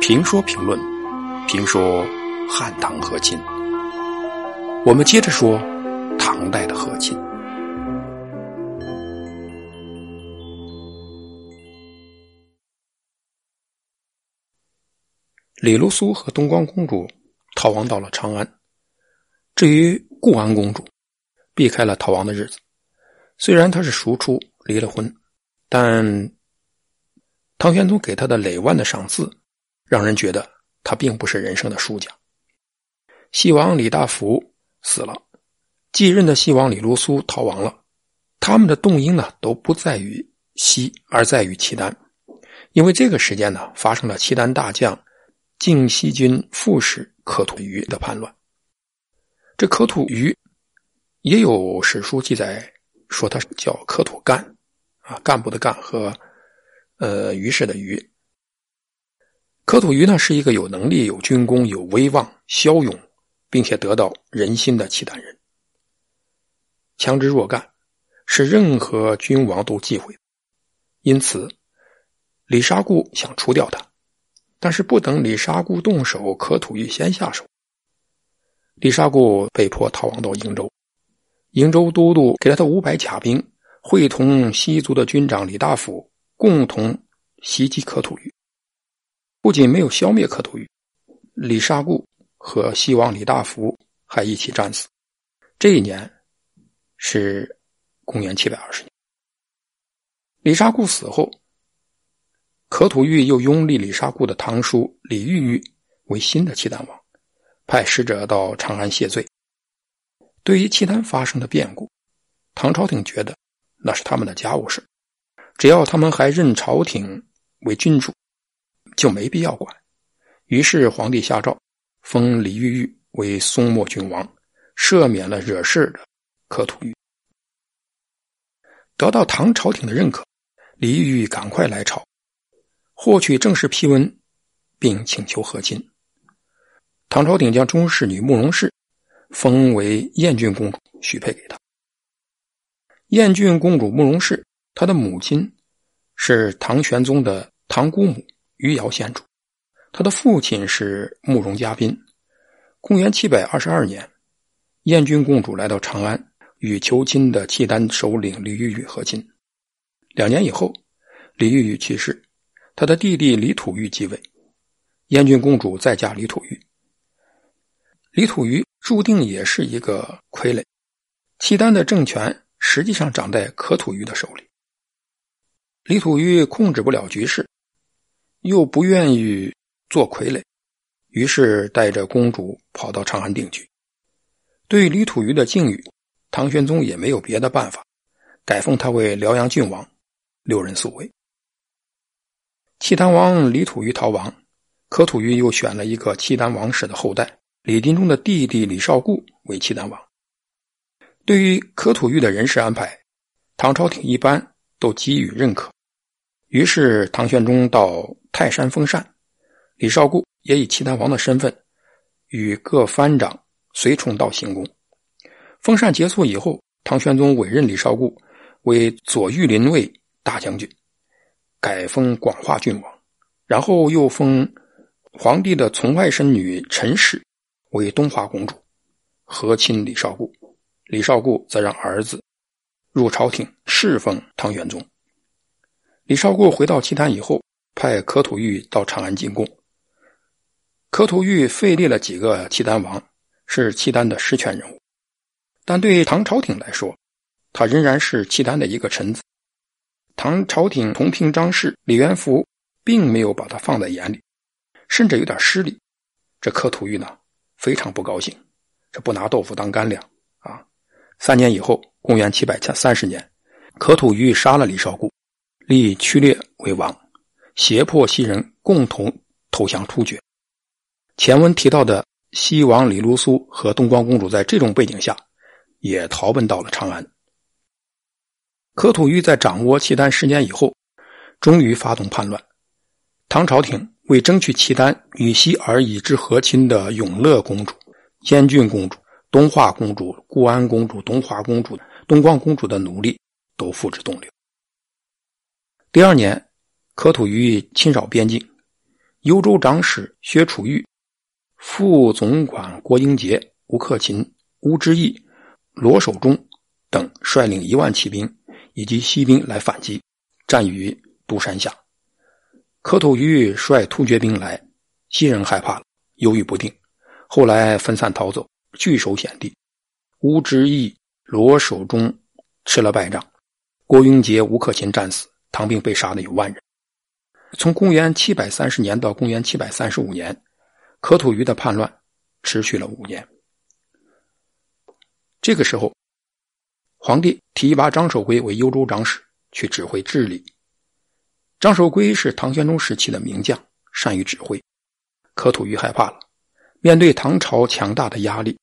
评说评论，评说汉唐和亲。我们接着说唐代的和亲。李卢苏和东光公主逃亡到了长安，至于固安公主，避开了逃亡的日子。虽然她是赎出，离了婚，但唐玄宗给他的累万的赏赐。让人觉得他并不是人生的输家。西王李大福死了，继任的西王李卢苏逃亡了。他们的动因呢，都不在于西，而在于契丹。因为这个时间呢，发生了契丹大将靖西军副使可土于的叛乱。这可土于也有史书记载说他叫可土干啊，干部的干和呃于是的于。可土于呢，是一个有能力、有军功、有威望、骁勇，并且得到人心的契丹人。强之若干，是任何君王都忌讳。因此，李沙固想除掉他，但是不等李沙固动手，可土于先下手。李沙固被迫逃亡到瀛州，瀛州都督给了他五百甲兵，会同西族的军长李大辅共同袭击可土于。不仅没有消灭可土于，李沙固和西王李大福还一起战死。这一年是公元七百二十年。李沙固死后，可土玉又拥立李沙固的堂叔李玉玉为新的契丹王，派使者到长安谢罪。对于契丹发生的变故，唐朝廷觉得那是他们的家务事，只要他们还认朝廷为君主。就没必要管，于是皇帝下诏，封李玉玉为松漠郡王，赦免了惹事的可土玉。得到唐朝廷的认可，李玉玉赶快来朝，获取正式批文，并请求和亲。唐朝廷将中侍女慕容氏封为燕郡公主，许配给他。燕郡公主慕容氏，他的母亲是唐玄宗的堂姑母。余姚县主，他的父亲是慕容嘉宾。公元七百二十二年，燕军公主来到长安，与求亲的契丹首领李玉玉和亲。两年以后，李玉玉去世，他的弟弟李土玉继位。燕军公主再嫁李土玉。李土玉注定也是一个傀儡，契丹的政权实际上掌在可土玉的手里。李土玉控制不了局势。又不愿意做傀儡，于是带着公主跑到长安定居。对李土于的境遇，唐玄宗也没有别的办法，改封他为辽阳郡王，六人宿卫。契丹王李土于逃亡，可土于又选了一个契丹王室的后代李金忠的弟弟李绍固为契丹王。对于可土于的人事安排，唐朝廷一般都给予认可。于是唐玄宗到。泰山封禅，李绍固也以契丹王的身份，与各藩长随从到行宫。封禅结束以后，唐玄宗委任李绍固为左御林卫大将军，改封广化郡王，然后又封皇帝的从外甥女陈氏为东华公主，和亲李绍固。李绍固则让儿子入朝廷侍奉唐玄宗。李绍固回到契丹以后。派可土玉到长安进贡。可土玉废立了几个契丹王，是契丹的实权人物，但对唐朝廷来说，他仍然是契丹的一个臣子。唐朝廷同平章事李元福并没有把他放在眼里，甚至有点失礼。这可土玉呢，非常不高兴，这不拿豆腐当干粮啊！三年以后，公元七百三十年，可土玉杀了李绍固，立屈烈为王。胁迫西人共同投降突厥。前文提到的西王李卢苏和东光公主，在这种背景下，也逃奔到了长安。可土玉在掌握契丹十年以后，终于发动叛乱。唐朝廷为争取契丹与西而已之和亲的永乐公主、燕郡公主、东华公主、固安公主、东华公主、东光公主的努力，都付之东流。第二年。可吐于侵扰边境，幽州长史薛楚玉、副总管郭英杰、吴克勤、乌之义、罗守忠等率领一万骑兵以及西兵来反击，战于都山下。可吐于率突厥兵来，西人害怕了，犹豫不定，后来分散逃走，据守险地。乌之义、罗守忠吃了败仗，郭英杰、吴克勤战死，唐兵被杀的有万人。从公元七百三十年到公元七百三十五年，可吐于的叛乱持续了五年。这个时候，皇帝提拔张守珪为幽州长史，去指挥治理。张守珪是唐玄宗时期的名将，善于指挥。可吐于害怕了，面对唐朝强大的压力，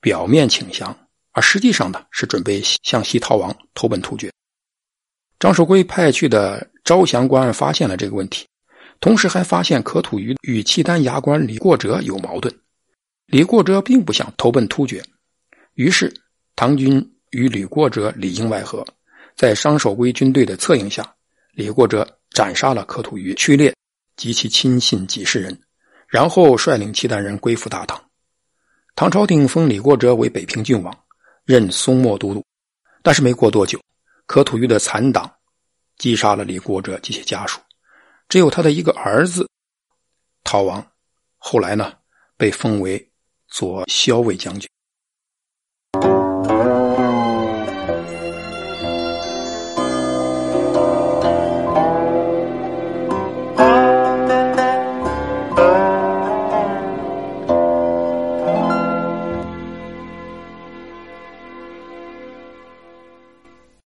表面请降，而实际上呢是准备向西逃亡，投奔突厥。张守珪派去的招降官发现了这个问题，同时还发现可吐于与契丹牙关李过哲有矛盾。李过哲并不想投奔突厥，于是唐军与李过哲里应外合，在张守珪军队的策应下，李过哲斩杀了可吐于、屈烈及其亲信几十人，然后率领契丹人归附大唐。唐朝廷封李过哲为北平郡王，任松漠都督，但是没过多久。可土玉的残党击杀了李国哲及其家属，只有他的一个儿子逃亡。后来呢，被封为左骁卫将军。